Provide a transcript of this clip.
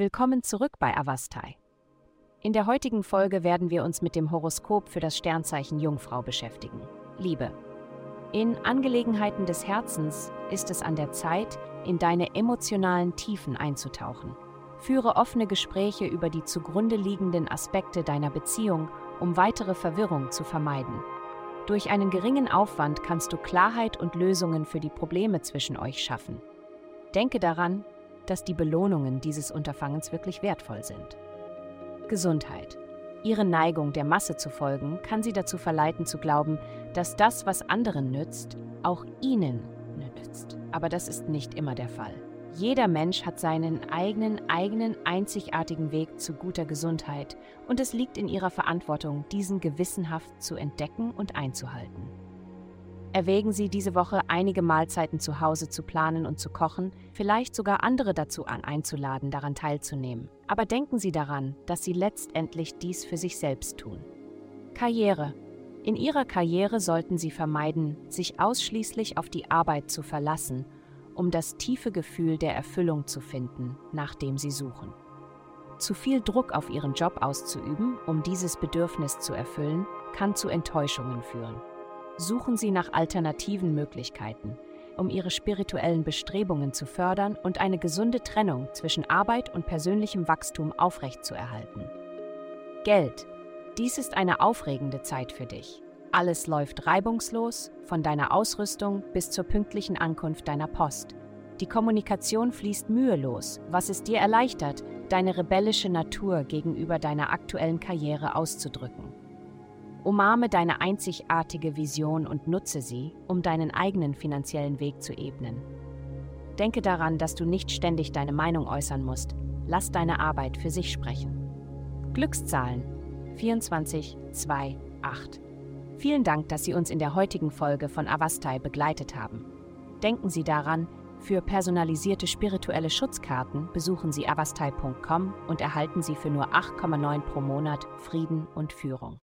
Willkommen zurück bei Avastai. In der heutigen Folge werden wir uns mit dem Horoskop für das Sternzeichen Jungfrau beschäftigen. Liebe. In Angelegenheiten des Herzens ist es an der Zeit, in deine emotionalen Tiefen einzutauchen. Führe offene Gespräche über die zugrunde liegenden Aspekte deiner Beziehung, um weitere Verwirrung zu vermeiden. Durch einen geringen Aufwand kannst du Klarheit und Lösungen für die Probleme zwischen euch schaffen. Denke daran, dass die Belohnungen dieses Unterfangens wirklich wertvoll sind. Gesundheit. Ihre Neigung, der Masse zu folgen, kann sie dazu verleiten zu glauben, dass das, was anderen nützt, auch ihnen nützt. Aber das ist nicht immer der Fall. Jeder Mensch hat seinen eigenen, eigenen, einzigartigen Weg zu guter Gesundheit und es liegt in ihrer Verantwortung, diesen gewissenhaft zu entdecken und einzuhalten. Erwägen Sie diese Woche einige Mahlzeiten zu Hause zu planen und zu kochen, vielleicht sogar andere dazu an einzuladen, daran teilzunehmen. Aber denken Sie daran, dass Sie letztendlich dies für sich selbst tun. Karriere. In Ihrer Karriere sollten Sie vermeiden, sich ausschließlich auf die Arbeit zu verlassen, um das tiefe Gefühl der Erfüllung zu finden, nach dem Sie suchen. Zu viel Druck auf Ihren Job auszuüben, um dieses Bedürfnis zu erfüllen, kann zu Enttäuschungen führen suchen Sie nach alternativen Möglichkeiten, um Ihre spirituellen Bestrebungen zu fördern und eine gesunde Trennung zwischen Arbeit und persönlichem Wachstum aufrechtzuerhalten. Geld. Dies ist eine aufregende Zeit für dich. Alles läuft reibungslos, von deiner Ausrüstung bis zur pünktlichen Ankunft deiner Post. Die Kommunikation fließt mühelos, was es dir erleichtert, deine rebellische Natur gegenüber deiner aktuellen Karriere auszudrücken. Umarme deine einzigartige Vision und nutze sie, um deinen eigenen finanziellen Weg zu ebnen. Denke daran, dass du nicht ständig deine Meinung äußern musst. Lass deine Arbeit für sich sprechen. Glückszahlen 24 2 8. Vielen Dank, dass Sie uns in der heutigen Folge von Avastai begleitet haben. Denken Sie daran, für personalisierte spirituelle Schutzkarten besuchen Sie avastai.com und erhalten Sie für nur 8,9 pro Monat Frieden und Führung.